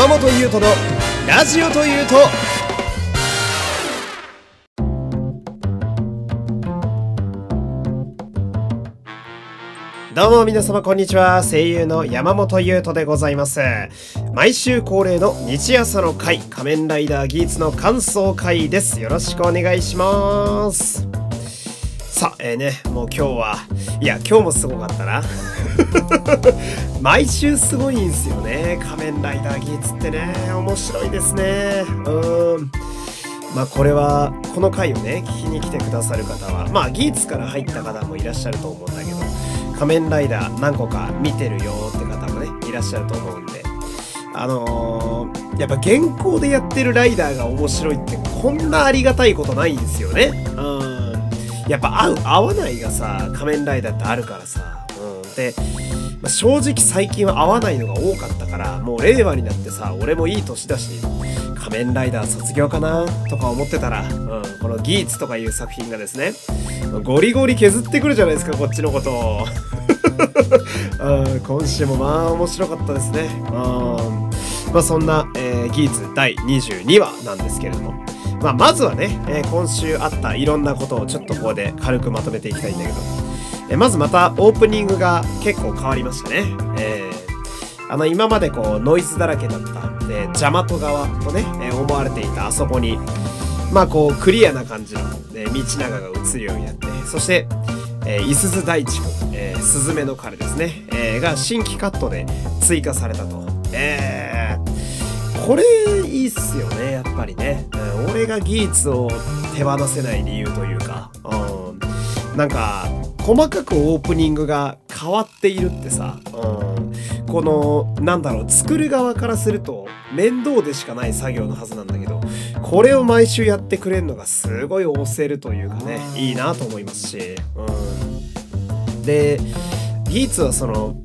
山本優斗のラジオというと。どうも皆様こんにちは。声優の山本優斗でございます。毎週恒例の日朝の会仮面ライダーギーツの感想会です。よろしくお願いします。さあ、えー、ね、もう今日は、いや、今日もすごかったな。毎週すごいんすよね。仮面ライダーギーツってね、面白いですね。うん。まあこれは、この回をね、聞きに来てくださる方は、まあギーツから入った方もいらっしゃると思うんだけど、仮面ライダー何個か見てるよって方もね、いらっしゃると思うんで、あのー、やっぱ現行でやってるライダーが面白いってこんなありがたいことないんですよね。うん。やっぱ合う合わないがさ仮面ライダーってあるからさ、うん、で、まあ、正直最近は合わないのが多かったからもう令和になってさ俺もいい年だし仮面ライダー卒業かなとか思ってたら、うん、このギーツとかいう作品がですねゴリゴリ削ってくるじゃないですかこっちのことを、今週もまあ面白かったですね、うん。まあ、そんな、えー、ギーツ第22話なんですけれども。まあ、まずはね、えー、今週あったいろんなことをちょっとここで軽くまとめていきたいんだけど、えー、まずまたオープニングが結構変わりましたね。えー、あの今までこうノイズだらけだった、えー、ジャマト側とね、え、思われていたあそこに、まあこうクリアな感じの、え、道長が映るようになって、そして、えー、いすず大地君、えー、スズメの彼ですね、えー、が新規カットで追加されたと。えー、これいいっすよね、やっぱりね。うん俺がギーツを手放せない理由というか、うん、なんか細かくオープニングが変わっているってさ、うん、このなんだろう作る側からすると面倒でしかない作業のはずなんだけどこれを毎週やってくれるのがすごい押せるというかねいいなと思いますし、うん、でギーツはその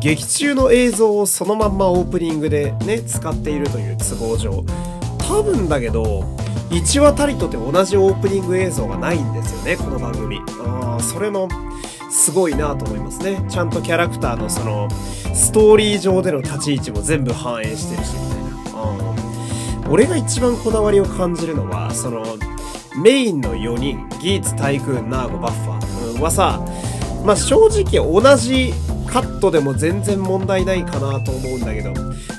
劇中の映像をそのまんまオープニングでね使っているという都合上。多分だけど1話たりとて同じオープニング映像がないんですよねこの番組。あそれもすごいなと思いますね。ちゃんとキャラクターのそのストーリー上での立ち位置も全部反映してるしみたいな。俺が一番こだわりを感じるのはそのメインの4人ギーツタイクーンナーゴバッファー。はさまあ正直同じカットでも全然問題ないかなと思うんだけど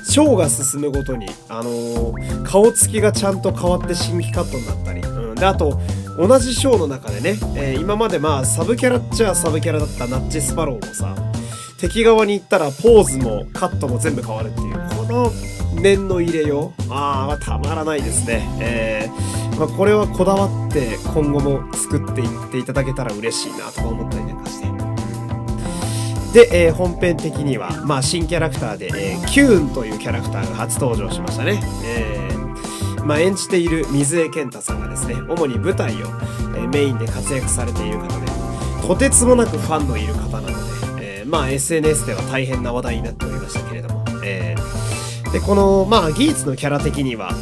ショーが進むごとに、あのー、顔つきがちゃんと変わって新規カットになったり、うん、であと同じショーの中でね、えー、今までまあサブキャラっちゃサブキャラだったナッチスパローもさ敵側に行ったらポーズもカットも全部変わるっていうこの念の入れようああたまらないですね。えー、まあ、これはこだわって今後も作っていっていただけたら嬉しいなとか思ったりなんかして。で、えー、本編的には、まあ、新キャラクターで、えー、キューンというキャラクターが初登場しましたね。えー、まあ、演じている水江健太さんがですね、主に舞台を、えメインで活躍されている方で、とてつもなくファンのいる方なので、えまあ、SNS では大変な話題になっておりましたけれども、えで、この、まあ、ギーツのキャラ的には、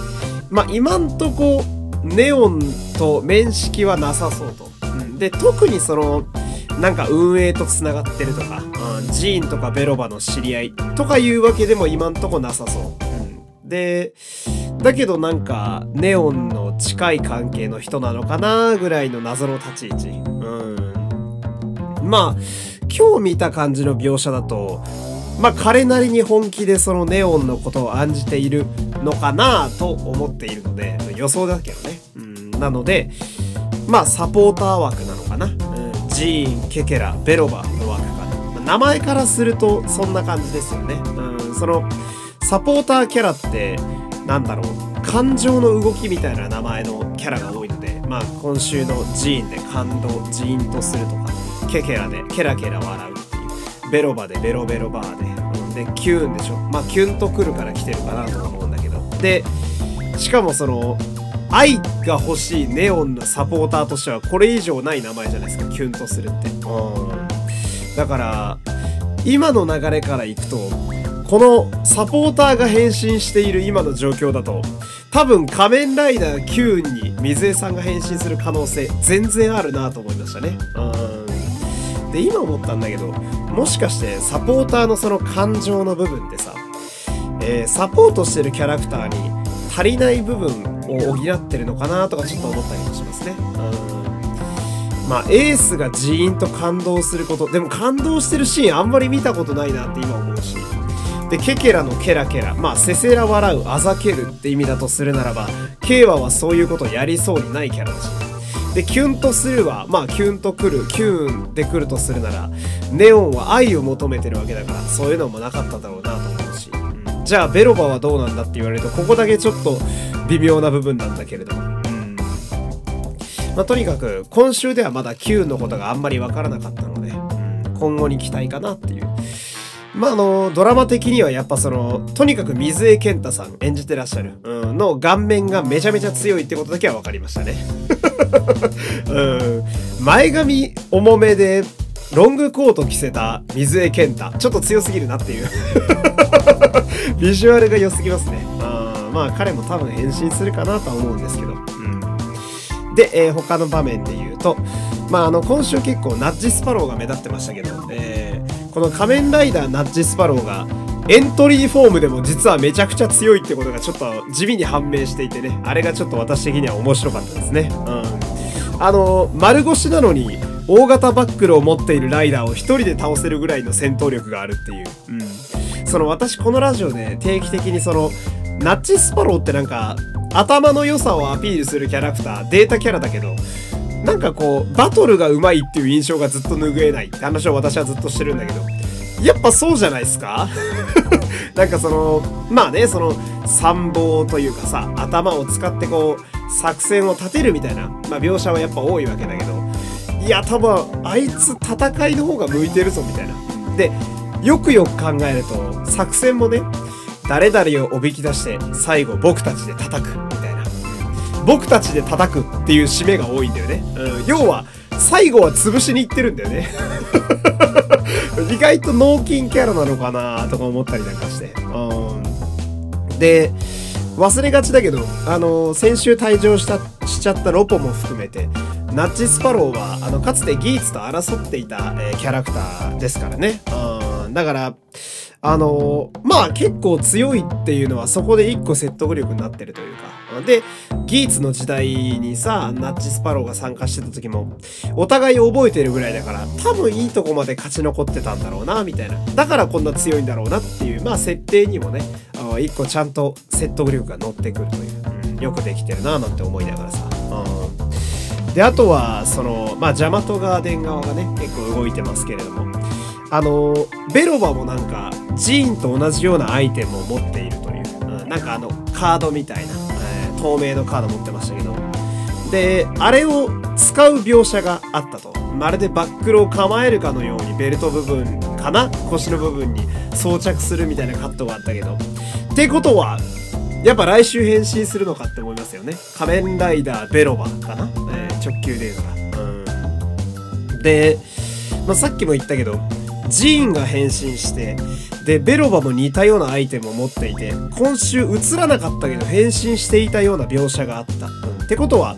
まあ、今んとこ、ネオンと面識はなさそうと。うん、で、特にその、なんか運営と繋がってるとか、うん、ジーンとかベロバの知り合いとかいうわけでも今んとこなさそう。うん、で、だけどなんか、ネオンの近い関係の人なのかなぐらいの謎の立ち位置。うん。まあ、今日見た感じの描写だと、まあ彼なりに本気でそのネオンのことを案じているのかなと思っているので、予想だけどね。うん。なので、まあサポーター枠なのかな。ジーン、ケケラ、ベロバの枠かな。名前からするとそんな感じですよね。うん、その、サポーターキャラって、なんだろう、感情の動きみたいな名前のキャラが多いので、まあ今週のジーンで感動、ジーンとするとか、ケケラでケラケラ笑うっていう、ベロバでベロベロバーで、うん、で、キューンでしょ。まあキュンとくるから来てるかなと思うんだけど。で、しかもその、愛が欲しいネオンのサポーターとしてはこれ以上ない名前じゃないですか。キュンとするって。だから今の流れからいくとこのサポーターが変身している今の状況だと多分仮面ライダー Q に水江さんが変身する可能性全然あるなと思いましたね。うん。で今思ったんだけどもしかしてサポーターのその感情の部分ってさえー、サポートしてるキャラクターに足りない部分を補ってるのかなとかちょっと思ったりもしますね。うんまあ、エースがジーンと感動すること。でも感動してるシーンあんまり見たことないなって今思うし。で、ケケラのケラケラ。まあ、せせら笑う、あざけるって意味だとするならば、ケイワはそういうことやりそうにないキャラだし。で、キュンとするは、まあ、キュンとくる、キュンでくるとするなら、ネオンは愛を求めてるわけだから、そういうのもなかっただろうなと思。じゃあ、ベロバはどうなんだって言われると、ここだけちょっと微妙な部分なんだけれども。まあ、とにかく今週ではまだ Q のことがあんまりわからなかったので、うん、今後に期待かなっていう。まあ、あの、ドラマ的にはやっぱその、とにかく水江健太さん演じてらっしゃる、うん、の顔面がめちゃめちゃ強いってことだけは分かりましたね。うん、前髪重めで、ロングコート着せた水江健太。ちょっと強すぎるなっていうビジュアルが良すぎますね。あまあ彼も多分変身するかなとは思うんですけど。で、えー、他の場面で言うと、まあ、あの、今週結構ナッジスパローが目立ってましたけど、えー、この仮面ライダーナッジスパローが、エントリーフォームでも実はめちゃくちゃ強いってことがちょっと地味に判明していてね、あれがちょっと私的には面白かったですね。うん。あの、丸腰なのに、大型バックルを持っているライダーを一人で倒せるぐらいの戦闘力があるっていう。うん。その私このラジオで定期的にその、ナッチスパローってなんか、頭の良さをアピールするキャラクター、データキャラだけど、なんかこう、バトルが上手いっていう印象がずっと拭えないって話を私はずっとしてるんだけど、やっぱそうじゃないですか？なんかその、まあね、その、参謀というかさ、頭を使ってこう、作戦を立てるみたいな、まあ描写はやっぱ多いわけだけど、いや、多分、あいつ戦いの方が向いてるぞ、みたいな。で、よくよく考えると、作戦もね、誰々をおびき出して最後僕たちで叩くみたいな。僕たちで叩くっていう締めが多いんだよね。うん、要は、最後は潰しに行ってるんだよね。意外と脳筋キャラなのかなとか思ったりなんかして。うん、で、忘れがちだけど、あの先週退場したしちゃったロポも含めて、ナッチスパローは、あの、かつてギーツと争っていた、えー、キャラクターですからね。うん、だから、あの、まあ結構強いっていうのはそこで一個説得力になってるというか。で、ギーツの時代にさ、ナッチスパローが参加してた時も、お互い覚えてるぐらいだから、多分いいとこまで勝ち残ってたんだろうな、みたいな。だからこんな強いんだろうなっていう、まあ設定にもね、一個ちゃんと説得力が乗ってくるという、よくできてるな、なんて思いながらさ。で、あとは、その、まあジャマトガーデン側がね、結構動いてますけれども、あの、ベロバもなんか、ジーンと同じようなアイテムを持っているという、うん、なんかあの、カードみたいな、えー、透明のカード持ってましたけど、で、あれを使う描写があったと。まるでバックルを構えるかのようにベルト部分かな？腰の部分に装着するみたいなカットがあったけど。ってことは、やっぱ来週変身するのかって思いますよね。仮面ライダーベロバかな、えー、直球で言うのが。うん。で、まあ、さっきも言ったけど、ジーンが変身して、で、ベロバも似たようなアイテムを持っていて、今週映らなかったけど変身していたような描写があった。うん、ってことは、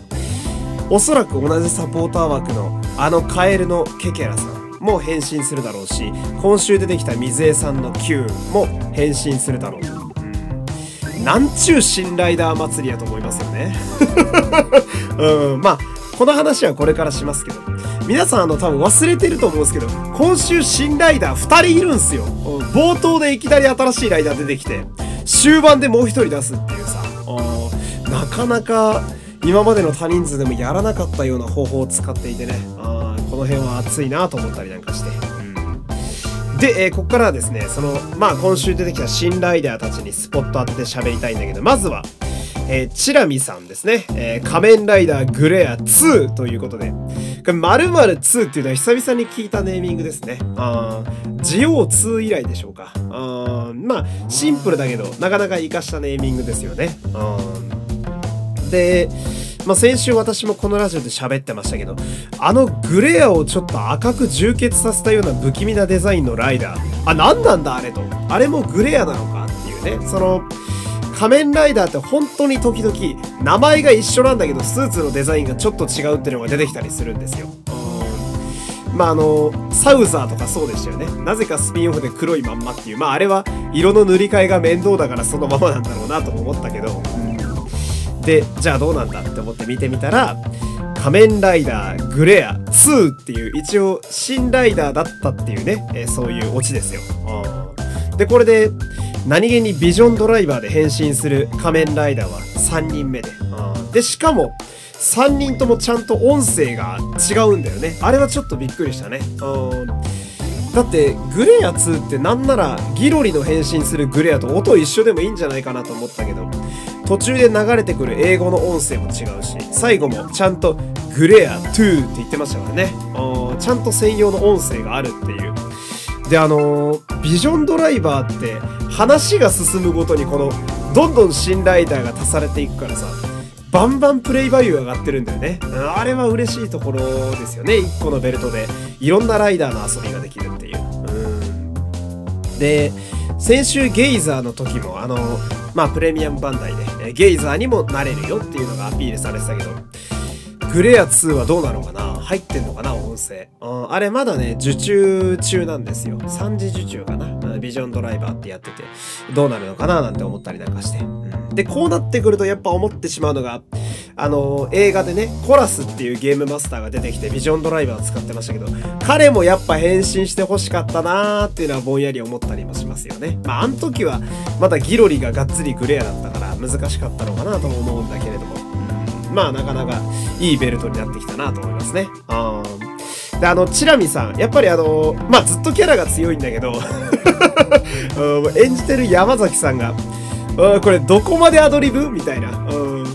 おそらく同じサポーター枠のあのカエルのケケラさんも変身するだろうし、今週出てきた水江さんの Q も変身するだろう。なんちゅう新ライダー祭りやと思いますよね。うん、まあ、この話はこれからしますけど。皆さんあの多分忘れてると思うんですけど、今週新ライダー2人いるんすよ。冒頭でいきなり新しいライダー出てきて、終盤でもう1人出すっていうさ、なかなか今までの多人数でもやらなかったような方法を使っていてね、あこの辺は熱いなと思ったりなんかして。で、えー、ここからはですね、その、まあ今週出てきた新ライダーたちにスポット当てて喋りたいんだけど、まずは、えー、チラミさんですね。えー、仮面ライダーグレア2ということで、これ〇〇2っていうのは久々に聞いたネーミングですね。あジオー2以来でしょうか。あまあ、シンプルだけど、なかなか活かしたネーミングですよね。で、まあ、先週私もこのラジオで喋ってましたけど、あのグレアをちょっと赤く充血させたような不気味なデザインのライダー。あ、何なんだあれと。あれもグレアなのかっていうね。その、仮面ライダーって本当に時々名前が一緒なんだけどスーツのデザインがちょっと違うっていうのが出てきたりするんですよ。まああのサウザーとかそうでしたよね。なぜかスピンオフで黒いまんまっていう。まああれは色の塗り替えが面倒だからそのままなんだろうなと思ったけど、でじゃあどうなんだって思って見てみたら仮面ライダーグレア2っていう一応新ライダーだったっていうね、え、そういうオチですよ。でこれで何気にビジョンドライバーで変身する仮面ライダーは3人目で。でしかも3人ともちゃんと音声が違うんだよね。あれはちょっとびっくりしたね。だってグレア2ってなんならギロリの変身するグレアと音一緒でもいいんじゃないかなと思ったけど途中で流れてくる英語の音声も違うし最後もちゃんとグレア2って言ってましたからねちゃんと専用の音声があるっていうであの、ビジョンドライバーって話が進むごとにこのどんどん新ライダーが足されていくからさバンバンプレイバリュー上がってるんだよね。あれは嬉しいところですよね。1個のベルトでいろんなライダーの遊びができるっていう。うんで、先週ゲイザーの時もあの、まあプレミアムバンダイでゲイザーにもなれるよっていうのがアピールされてたけど、グレア2はどうなのかな？入ってんのかな？音声。うんあれまだね、受注中なんですよ。3次受注かな？ビジョンドライバーってやってて、どうなるのかななんて思ったりなんかして。うんで、こうなってくるとやっぱ思ってしまうのが、あの、映画でね、コラスっていうゲームマスターが出てきてビジョンドライバー使ってましたけど、彼もやっぱ変身して欲しかったなーっていうのはぼんやり思ったりもしますよね。まあ、あの時はまだギロリががっつりグレアだったから難しかったのかなとも思うんだけど、まあなかなかいいベルトになってきたなと思いますね。で、あの、チラミさん、やっぱりあの、まあずっとキャラが強いんだけど 演じてる山崎さんが、これどこまでアドリブみたいな。うん。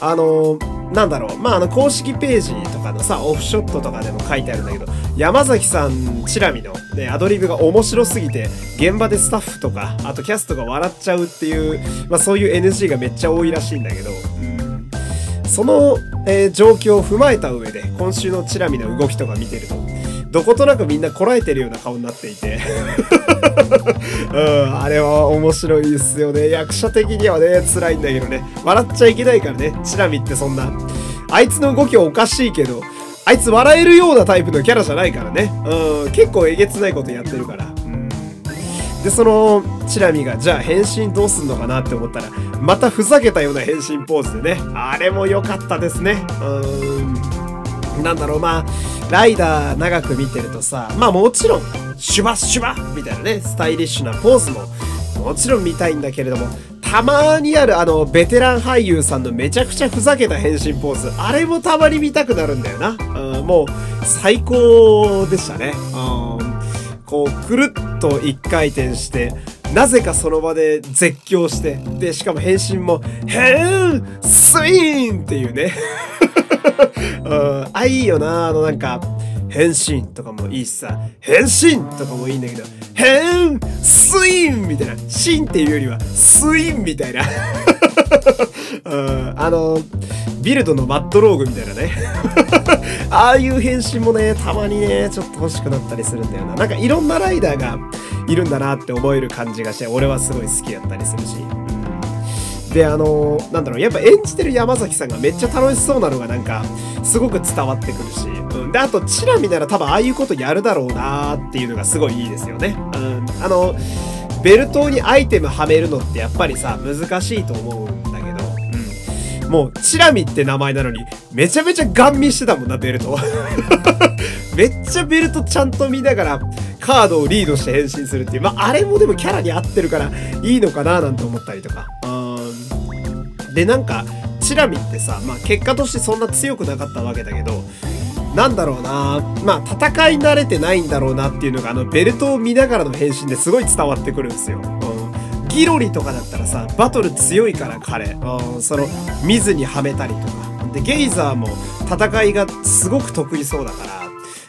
あのなんだろう。まあ、あの、公式ページとかのさ、オフショットとかでも書いてあるんだけど、山崎さん、チラミのね、アドリブが面白すぎて、現場でスタッフとか、あとキャストが笑っちゃうっていう、まあそういう NG がめっちゃ多いらしいんだけど、うん、その、えー、状況を踏まえた上で、今週のチラミの動きとか見てると、どことなくみんなこらえてるような顔になっていて うん、あれは面白いですよね。役者的にはね、辛いんだけどね。笑っちゃいけないからね。チラミってそんな。あいつの動きはおかしいけど、あいつ笑えるようなタイプのキャラじゃないからね。うん、結構えげつないことやってるから。で、その、チラミが、じゃあ変身どうすんのかなって思ったら、またふざけたような変身ポーズでね。あれも良かったですね。うーん。なんだろう、まあ、ライダー長く見てるとさ、まあもちろん、シュバシュバみたいなね、スタイリッシュなポーズも、もちろん見たいんだけれども、たまにあるあの、ベテラン俳優さんのめちゃくちゃふざけた変身ポーズ、あれもたまに見たくなるんだよな。うん、もう、最高でしたね。うん、こう、くるっと一回転して、なぜかその場で絶叫して、で、しかも変身も、ヘンスイーンっていうね。うん、あ、いいよな、あのなんか、変身とかもいいしさ、変身とかもいいんだけど、変スインみたいな、シンっていうよりは、スインみたいな。うん、あの、ビルドのマッドローグみたいなね。ああいう変身もね、たまにね、ちょっと欲しくなったりするんだよな。なんかいろんなライダーがいるんだなって思える感じがして、俺はすごい好きだったりするし。であのー、なんだろうやっぱ演じてる山崎さんがめっちゃ楽しそうなのがなんかすごく伝わってくるし、うん、であとチラ見なら多分ああいうことやるだろうなーっていうのがすごいいいですよね、うん、あのベルトにアイテムはめるのってやっぱりさ難しいと思うんだけど、うん、もうチラミって名前なのにめちゃめちゃガン見してたもんなベルト。めっちゃベルトちゃんと見ながらカードをリードして変身するっていう。まああれもでもキャラに合ってるからいいのかななんて思ったりとか、でなんかチラミってさ、まあ、結果としてそんな強くなかったわけだけどなんだろうな。まあ戦い慣れてないんだろうなっていうのがあのベルトを見ながらの変身ですごい伝わってくるんですよ。ギロリとかだったらさバトル強いから彼、うん、その見ずにはめたりとかでゲイザーも戦いがすごく得意そうだか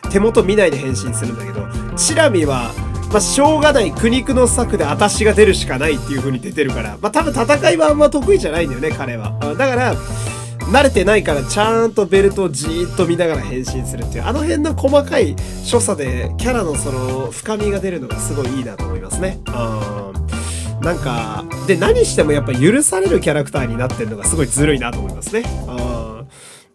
ら手元見ないで変身するんだけどチラミはまあ、しょうがない苦肉の策で私が出るしかないっていう風に出てるから、まあ、多分戦いはあんま得意じゃないんだよね、彼は。だから、慣れてないからちゃんとベルトをじーっと見ながら変身するっていう、あの辺の細かい所作でキャラのその深みが出るのがすごいいいなと思いますね。うん。なんか、で、何してもやっぱ許されるキャラクターになってるのがすごいずるいなと思いますね。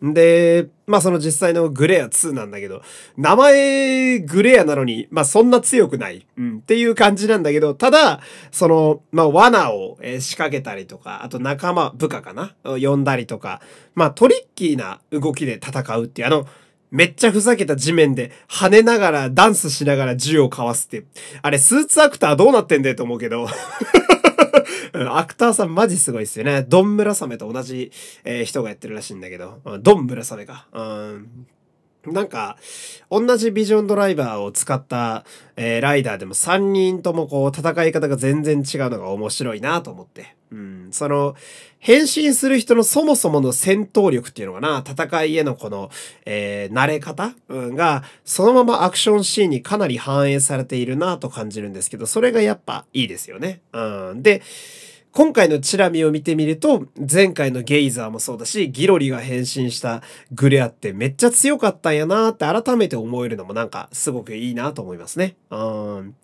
で、まあその実際のグレア2なんだけど、名前グレアなのに、まあそんな強くない、うん、っていう感じなんだけど、ただ、その、まあ罠を仕掛けたりとか、あと仲間、部下かな？呼んだりとか、まあトリッキーな動きで戦うっていう、あの、めっちゃふざけた地面で跳ねながらダンスしながら銃をかわすって。あれ、スーツアクターどうなってんだよと思うけど。アクターさんマジすごいっすよね。ドンムラサメと同じ、えー、人がやってるらしいんだけど。ドンムラサメか。うんなんか、同じビジョンドライバーを使った、えー、ライダーでも3人ともこう戦い方が全然違うのが面白いなと思って。うん、その、変身する人のそもそもの戦闘力っていうのかな、戦いへのこの、えー、慣れ方、うん、が、そのままアクションシーンにかなり反映されているなと感じるんですけど、それがやっぱいいですよね。うん、で、今回のチラミを見てみると、前回のゲイザーもそうだし、ギロリが変身したグレアってめっちゃ強かったんやなって改めて思えるのもなんかすごくいいなと思いますね。うん。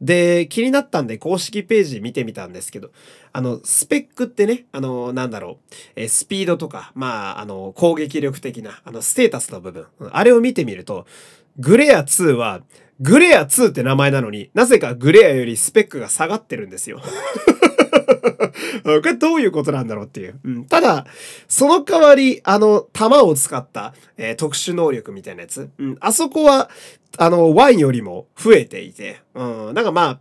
で、気になったんで公式ページ見てみたんですけど、あの、スペックってね、あの、なんだろう、えスピードとか、まあ、あの、攻撃力的な、あの、ステータスの部分、あれを見てみると、グレア2は、グレア2って名前なのになぜかグレアよりスペックが下がってるんですよ。これどういうことなんだろうっていう。うん、ただ、その代わり、あの、弾を使った、えー、特殊能力みたいなやつ。うん、あそこは、あの、ワインよりも増えていて、うん、なんかまあ、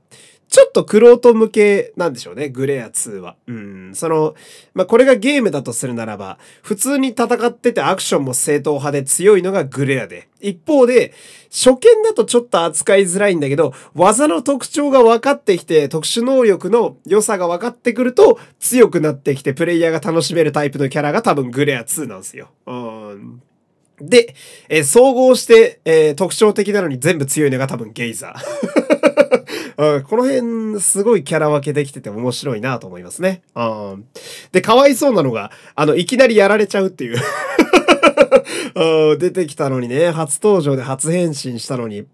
ちょっとクロート向けなんでしょうね、グレア2は。うん。その、まあ、これがゲームだとするならば、普通に戦っててアクションも正統派で強いのがグレアで。一方で、初見だとちょっと扱いづらいんだけど、技の特徴が分かってきて、特殊能力の良さが分かってくると、強くなってきて、プレイヤーが楽しめるタイプのキャラが多分グレア2なんですよ。うん。で、えー、総合して、えー、特徴的なのに全部強いのが多分ゲイザー。うん、この辺、すごいキャラ分けできてて面白いなと思いますね。うん、で、かわいそうなのが、あの、いきなりやられちゃうっていう。出てきたのにね、初登場で初変身したのに、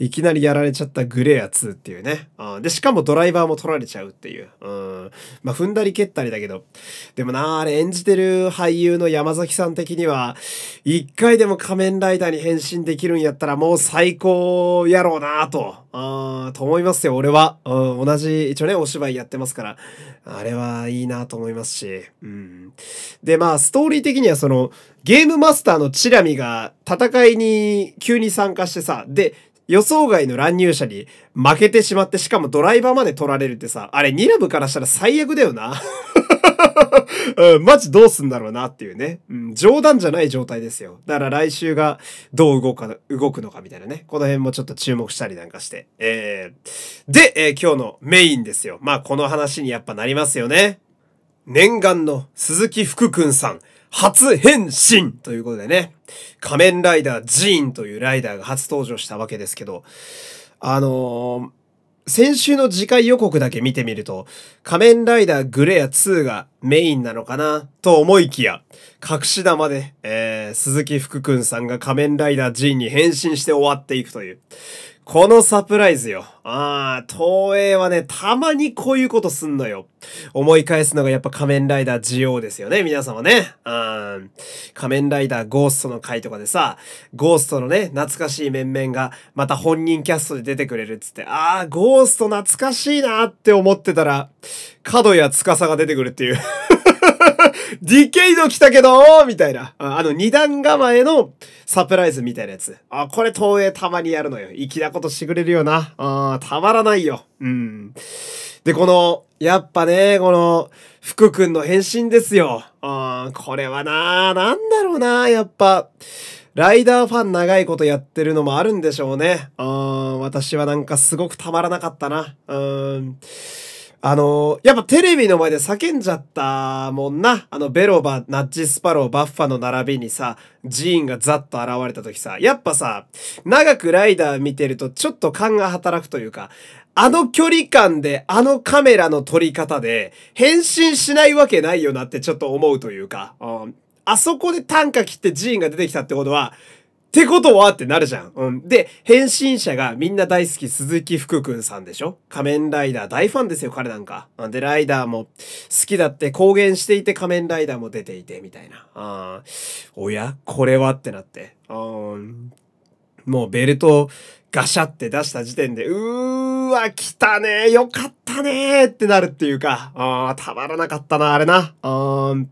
いきなりやられちゃったグレア2っていうね。で、しかもドライバーも取られちゃうっていう。うん、まあ、踏んだり蹴ったりだけど、でもなあれ演じてる俳優の山崎さん的には、一回でも仮面ライダーに変身できるんやったらもう最高やろうなと、あと思いますよ、俺は。うん、同じ、一応ね、お芝居やってますから、あれはいいなと思いますし。うん。で、まあ、ストーリー的にはその、ゲームマスターのチラミが戦いに急に参加してさ、で、予想外の乱入者に負けてしまって、しかもドライバーまで取られるってさ、あれニラブからしたら最悪だよな。マジどうすんだろうなっていうね。うん、冗談じゃない状態ですよ。だから来週がどう動か、動くのかみたいなね。この辺もちょっと注目したりなんかして。えー、で、えー、今日のメインですよ。まあこの話にやっぱなりますよね。念願の鈴木福くんさん。初変身ということでね、仮面ライダージーンというライダーが初登場したわけですけど、あのー、先週の次回予告だけ見てみると、仮面ライダーグレア2がメインなのかなと思いきや、隠し玉で、えー、鈴木福くんさんが仮面ライダー G に変身して終わっていくという。このサプライズよ。ああ、東映はね、たまにこういうことすんのよ。思い返すのがやっぱ仮面ライダージオですよね、皆様ね。うん。仮面ライダーゴーストの回とかでさ、ゴーストのね、懐かしい面々がまた本人キャストで出てくれるっつって、ああ、ゴースト懐かしいなって思ってたら、角や司が出てくるっていうディケイド来たけどみたいな。あの、二段構えのサプライズみたいなやつ。あ、これ東映たまにやるのよ。粋なことしてくれるよな。あたまらないよ。うん。で、この、やっぱね、この、福くんの変身ですよ。あこれはな、なんだろうな、やっぱ。ライダーファン長いことやってるのもあるんでしょうね。うん、私はなんかすごくたまらなかったな。うん。あのやっぱテレビの前で叫んじゃったもんな。あの、ベロバ、ナッジスパロー、バッファの並びにさ、ジーンがザッと現れた時さ、やっぱさ、長くライダー見てるとちょっと勘が働くというか、あの距離感で、あのカメラの撮り方で、変身しないわけないよなってちょっと思うというか、うん、あそこで短歌切ってジーンが出てきたってことは、ってことはってなるじゃん。うん。で、変身者がみんな大好き鈴木福くんさんでしょ？仮面ライダー大ファンですよ、彼なんか。で、ライダーも好きだって公言していて仮面ライダーも出ていて、みたいな。あおや？これはってなって。うんもうベルトガシャって出した時点で、うーわ、来たねよかったねってなるっていうか、あたまらなかったな、あれな。うん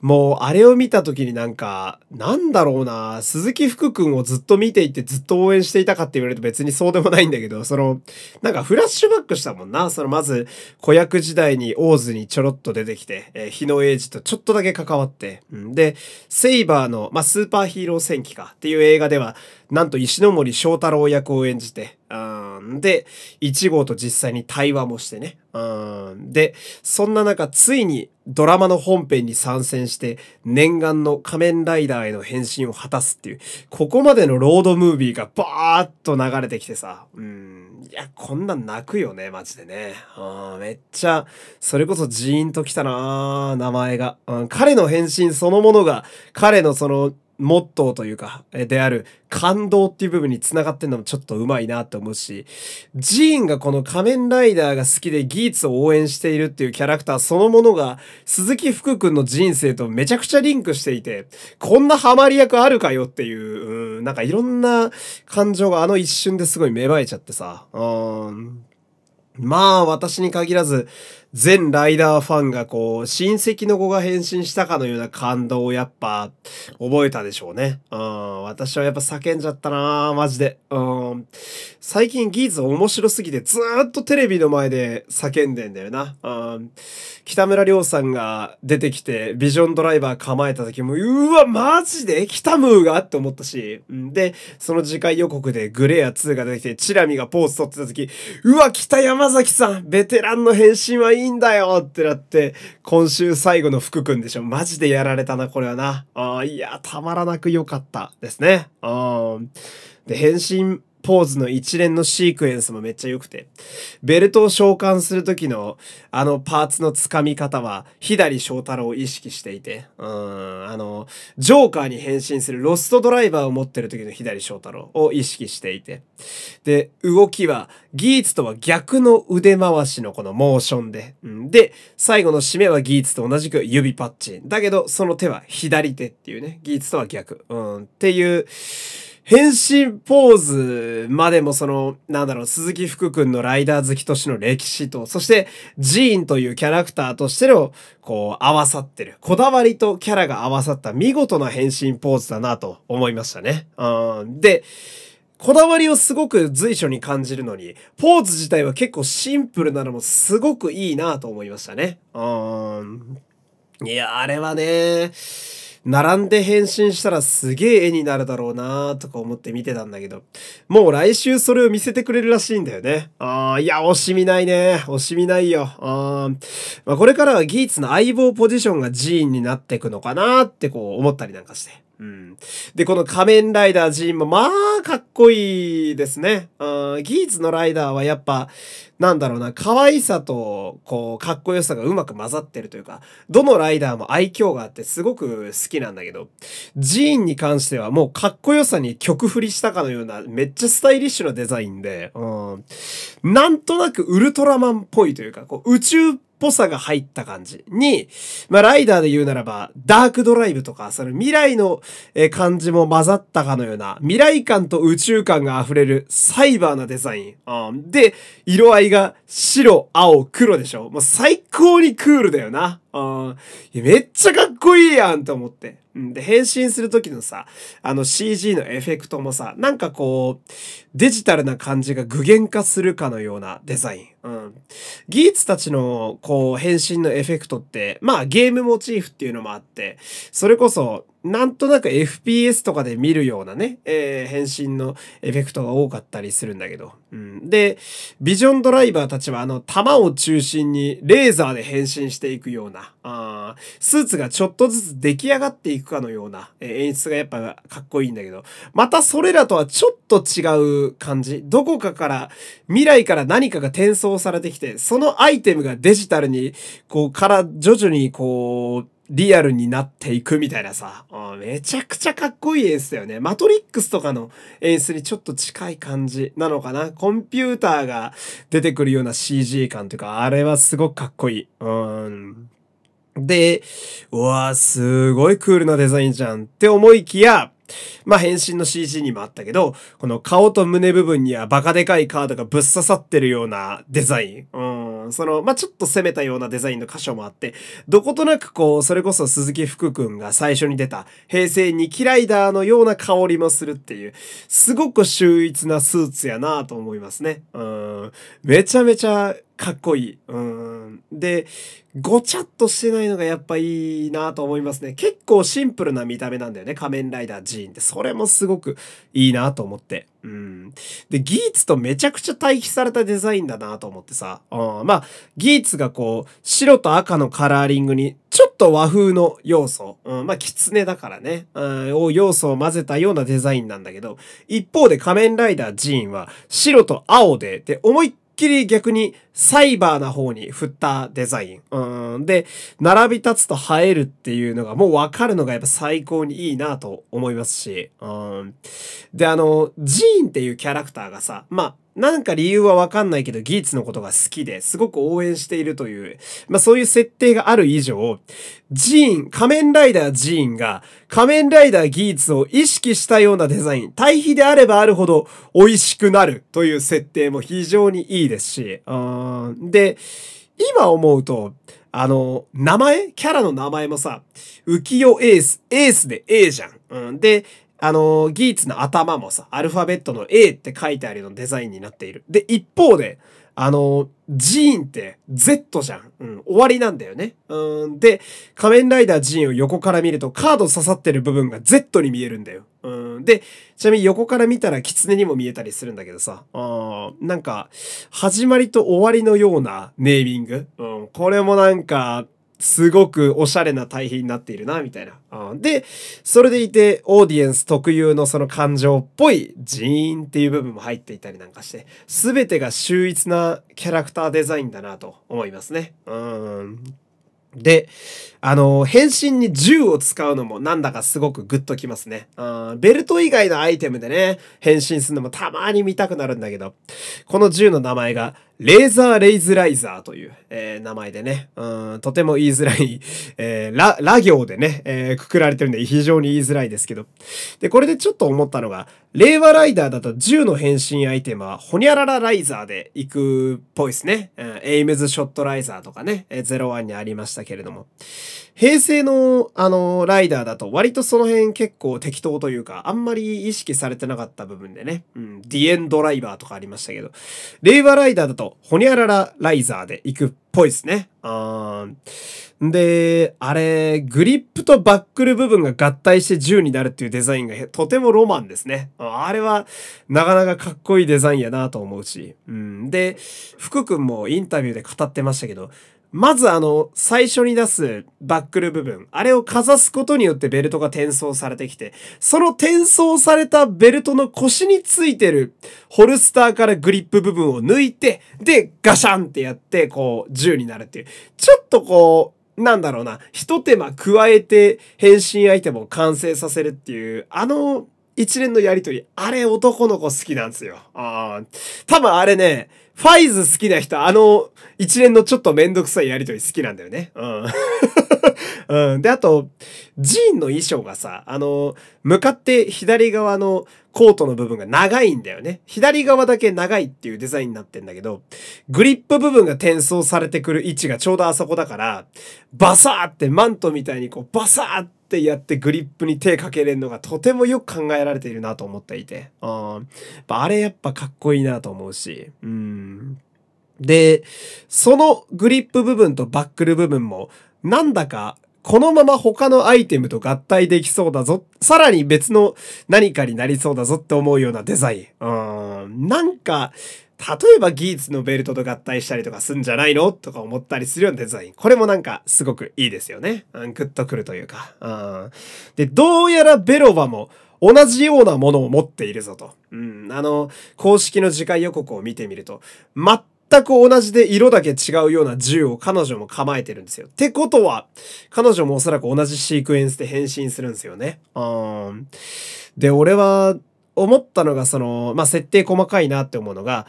もう、あれを見た時になんか、なんだろうな、鈴木福くんをずっと見ていてずっと応援していたかって言われると別にそうでもないんだけど、その、なんかフラッシュバックしたもんな。その、まず、子役時代にオーズにちょろっと出てきて、えー、日野英二とちょっとだけ関わって、うん、で、セイバーの、まあ、スーパーヒーロー戦記かっていう映画では、なんと石森章太郎役を演じて、うん、で、1号と実際に対話もしてね。うん、で、そんな中、ついにドラマの本編に参戦して、念願の仮面ライダーへの変身を果たすっていう、ここまでのロードムービーがバーッと流れてきてさ、うん、いや、こんなん泣くよね、マジでね。うん、めっちゃ、それこそジーンときたな名前が、うん。彼の変身そのものが、彼のその、モットーというか、である感動っていう部分に繋がってんのもちょっとうまいなって思うし、ジーンがこの仮面ライダーが好きでギーツを応援しているっていうキャラクターそのものが鈴木福くんの人生とめちゃくちゃリンクしていて、こんなハマり役あるかよっていう、うん、なんかいろんな感情があの一瞬ですごい芽生えちゃってさ、うん、まあ私に限らず、全ライダーファンがこう、親戚の子が変身したかのような感動をやっぱ覚えたでしょうね。うん、私はやっぱ叫んじゃったなマジで。うん、最近ギーズ面白すぎてずーっとテレビの前で叫んでんだよな。うん、北村亮さんが出てきてビジョンドライバー構えた時も、うわ、マジで？来たムーが？って思ったし、で、その次回予告でグレア2が出てきて、チラミがポーズ取ってた時、うわ、来た山崎さんベテランの変身はいいいんだよってなって、今週最後の福くんでしょ。マジでやられたな、これはな。ああ、いや、たまらなく良かったですね。うん。で、変身ポーズの一連のシークエンスもめっちゃ良くて、ベルトを召喚する時のあのパーツの掴み方は、左翔太郎を意識していて、うん、あの、ジョーカーに変身するロストドライバーを持ってる時の左翔太郎を意識していて、で、動きは、ギーツとは逆の腕回しのこのモーションで、うん、で、最後の締めはギーツと同じく指パッチ。ン。だけど、その手は左手っていうね、ギーツとは逆。うん、っていう、変身ポーズまでもその、なんだろう、鈴木福くんのライダー好きとしての歴史と、そしてジーンというキャラクターとしての、こう、合わさってる。こだわりとキャラが合わさった見事な変身ポーズだなと思いましたね。うん。で、こだわりをすごく随所に感じるのに、ポーズ自体は結構シンプルなのもすごくいいなと思いましたね。うん。いや、あれはね、並んで変身したらすげえ絵になるだろうなーとか思って見てたんだけど、もう来週それを見せてくれるらしいんだよね。ああ、いや、惜しみないね。惜しみないよ。あまあ、これからはギーツの相棒ポジションが寺院になっていくのかなーってこう思ったりなんかして。うん。で、この仮面ライダージーンもまあかっこいいですね。うん、ギーツのライダーはやっぱ、なんだろうな、可愛さと、こう、かっこよさがうまく混ざってるというか、どのライダーも愛嬌があってすごく好きなんだけど、ジーンに関してはもうかっこよさに曲振りしたかのような、めっちゃスタイリッシュなデザインで、うん、なんとなくウルトラマンっぽいというか、こう、宇宙っぽさが入った感じに、まあ、ライダーで言うならば、ダークドライブとか、その未来の感じも混ざったかのような、未来感と宇宙感が溢れるサイバーなデザイン。うん、で、色合いが白、青、黒でしょもう最高にクールだよな。うん、めっちゃかっこいいやんと思って。で、変身する時のさ、あの CG のエフェクトもさ、なんかこう、デジタルな感じが具現化するかのようなデザイン。うん。ギーツたちの、こう、変身のエフェクトって、まあゲームモチーフっていうのもあって、それこそ、なんとなく FPS とかで見るようなね、えー、変身のエフェクトが多かったりするんだけど。うん、で、ビジョンドライバーたちはあの、弾を中心にレーザーで変身していくような、あスーツがちょっとずつ出来上がっていくかのような、えー、演出がやっぱかっこいいんだけど、またそれらとはちょっと違う感じ。どこかから、未来から何かが転送されてきて、そのアイテムがデジタルに、こう、から徐々にこう、リアルになっていくみたいなさ、めちゃくちゃかっこいい演出だよね。マトリックスとかの演出にちょっと近い感じなのかな。コンピューターが出てくるような CG 感というか、あれはすごくかっこいい。うん。で、うわすごいクールなデザインじゃんって思いきや、まあ、変身の CG にもあったけど、この顔と胸部分にはバカでかいカードがぶっ刺さってるようなデザイン。うん。その、まあ、ちょっと攻めたようなデザインの箇所もあって、どことなくこう、それこそ鈴木福くんが最初に出た平成2期ライダーのような香りもするっていう、すごく秀逸なスーツやなと思いますね。うん。めちゃめちゃかっこいい。うん。で、ごちゃっとしてないのがやっぱいいなと思いますね。結構シンプルな見た目なんだよね。仮面ライダージーンって。それもすごくいいなと思って。うん。で、ギーツとめちゃくちゃ対比されたデザインだなと思ってさ。うん。まあ、ギーツがこう、白と赤のカラーリングに、ちょっと和風の要素。うん。まあ、狐だからね。うん。を要素を混ぜたようなデザインなんだけど、一方で仮面ライダージーンは白と青で、で、思いっきり逆にサイバーな方に振ったデザイン。うん。で、並び立つと映えるっていうのがもうわかるのがやっぱ最高にいいなと思いますし。うん。で、あの、ジーンっていうキャラクターがさ、まあ、なんか理由はわかんないけど、ギーツのことが好きですごく応援しているという、まあそういう設定がある以上、ジーン、仮面ライダージーンが仮面ライダーギーツを意識したようなデザイン、対比であればあるほど美味しくなるという設定も非常にいいですし、で、今思うと、あの、名前？キャラの名前もさ、浮世エース、エースで A じゃん。うん、で、あの、ギーツの頭もさ、アルファベットの A って書いてあるようなデザインになっている。で、一方で、あの、ジーンって Z じゃん。うん、終わりなんだよね。うん、で、仮面ライダージーンを横から見るとカード刺さってる部分が Z に見えるんだよ。うん、で、ちなみに横から見たら狐にも見えたりするんだけどさ、あなんか、始まりと終わりのようなネーミング。うん、これもなんか、すごくおしゃれな対比になっているな、みたいな。で、それでいて、オーディエンス特有のその感情っぽいジーンっていう部分も入っていたりなんかして、すべてが秀逸なキャラクターデザインだなと思いますね。うん。で、あの、変身に銃を使うのもなんだかすごくグッときますね。ベルト以外のアイテムでね、変身するのもたまに見たくなるんだけど、この銃の名前がレーザーレイズライザーという、えー、名前でね、うん、とても言いづらい、えー、ラ、ラ行でね、えー、くくられてるんで非常に言いづらいですけど。で、これでちょっと思ったのが、令和ライダーだと銃の変身アイテムは、ホニャララライザーで行くっぽいですね。うん、エイムズショットライザーとかね、えー、01にありましたけれども。平成の、あの、ライダーだと割とその辺結構適当というか、あんまり意識されてなかった部分でね、うん、ディエンドライバーとかありましたけど、令和ライダーだと、ホニャララライザーで行くっぽいですね。あで、あれ、グリップとバックル部分が合体して銃になるっていうデザインがとてもロマンですね。あれはなかなかかっこいいデザインやなと思うし。うん、で、福君もインタビューで語ってましたけど、まずあの、最初に出すバックル部分、あれをかざすことによってベルトが転送されてきて、その転送されたベルトの腰についてるホルスターからグリップ部分を抜いて、で、ガシャンってやって、こう、銃になるっていう。ちょっとこう、なんだろうな、一手間加えて変身アイテムを完成させるっていう、あの一連のやりとり、あれ男の子好きなんですよ。ああ。多分あれね、ファイズ好きな人、あの一連のちょっとめんどくさいやりとり好きなんだよね。うん。うん。で、あと、ジーンの衣装がさ、あの、向かって左側のコートの部分が長いんだよね。左側だけ長いっていうデザインになってんだけど、グリップ部分が転送されてくる位置がちょうどあそこだから、バサーってマントみたいにこう、バサーってやってグリップに手かけれるのがとてもよく考えられているなと思っていて。ああれやっぱかっこいいなと思うし。うん。で、そのグリップ部分とバックル部分も、なんだかこのまま他のアイテムと合体できそうだぞ。さらに別の何かになりそうだぞって思うようなデザイン。うん。なんか、例えばギーツのベルトと合体したりとかすんじゃないのとか思ったりするようなデザイン。これもなんかすごくいいですよね。うん、グッとくるというか。うん、で、どうやらベロバも同じようなものを持っているぞと。うん、あの、公式の次回予告を見てみると、全全く同じで色だけ違うような銃を彼女も構えてるんですよ。ってことは、彼女もおそらく同じシークエンスで変身するんですよね。うん。で、俺は思ったのが、その、まあ、設定細かいなって思うのが、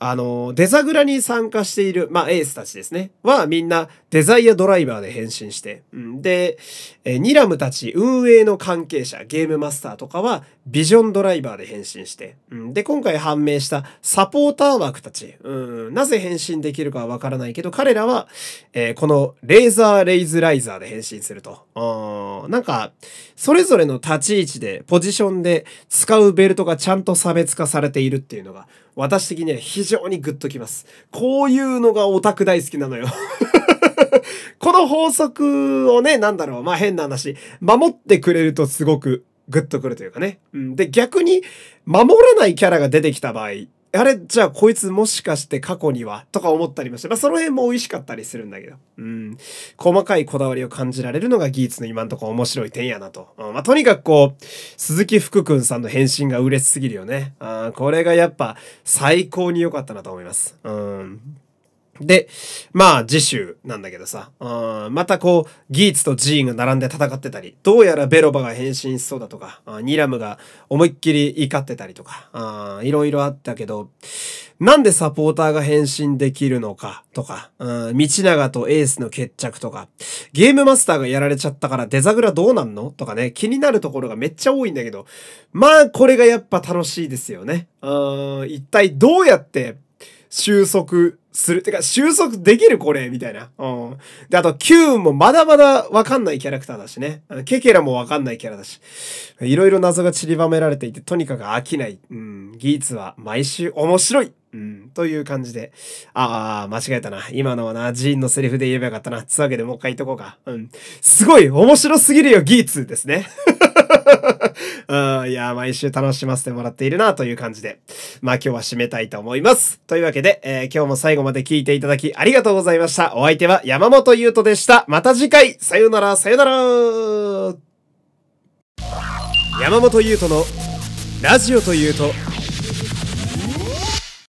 あの、デザグラに参加している、まあ、エースたちですね。は、みんなデザイアドライバーで変身して。うん、で、えニラムたち運営の関係者、ゲームマスターとかは、ビジョンドライバーで変身して。うん、で、今回判明したサポーター枠たち。うん、なぜ変身できるかはわからないけど、彼らは、えー、このレーザーレイズライザーで変身すると。うん、なんか、それぞれの立ち位置で、ポジションで使うベルトがちゃんと差別化されているっていうのが、私的には非常にグッときます。こういうのがオタク大好きなのよ この法則をね、なんだろう、まあ変な話、守ってくれるとすごくグッとくるというかね。うん、で、逆に、守らないキャラが出てきた場合、あれじゃあこいつもしかして過去には？とか思ったりもして、まあその辺も美味しかったりするんだけど。うん。細かいこだわりを感じられるのが技術の今んとこ面白い点やなと。うん、まあとにかくこう、鈴木福くんさんの返信が嬉しすぎるよね。あこれがやっぱ最高に良かったなと思います。うん。で、まあ次週なんだけどさ、うん、またこう、ギーツとジーンが並んで戦ってたり、どうやらベロバが変身しそうだとか、ニラムが思いっきり怒ってたりとか、いろいろあったけど、なんでサポーターが変身できるのかとか、うん、道長とエースの決着とか、ゲームマスターがやられちゃったからデザグラどうなんの？とかね、気になるところがめっちゃ多いんだけど、まあこれがやっぱ楽しいですよね。うん、一体どうやって収束する。てか、収束できるこれみたいな。うん。で、あと、キューンもまだまだわかんないキャラクターだしね。ケケラもわかんないキャラだし。いろいろ謎が散りばめられていて、とにかく飽きない。うん。ギーツは毎週面白い。うん。という感じで。ああ、間違えたな。今のはな、ジーンのセリフで言えばよかったな。つわけでもう一回言っとこうか。うん。すごい面白すぎるよ、ギーツですね。うん、いや、毎週楽しませてもらっているなという感じで。まあ今日は締めたいと思います。というわけで、えー、今日も最後まで聞いていただきありがとうございました。お相手は山本優斗でした。また次回、さよなら、さよなら山本優斗のラジオというと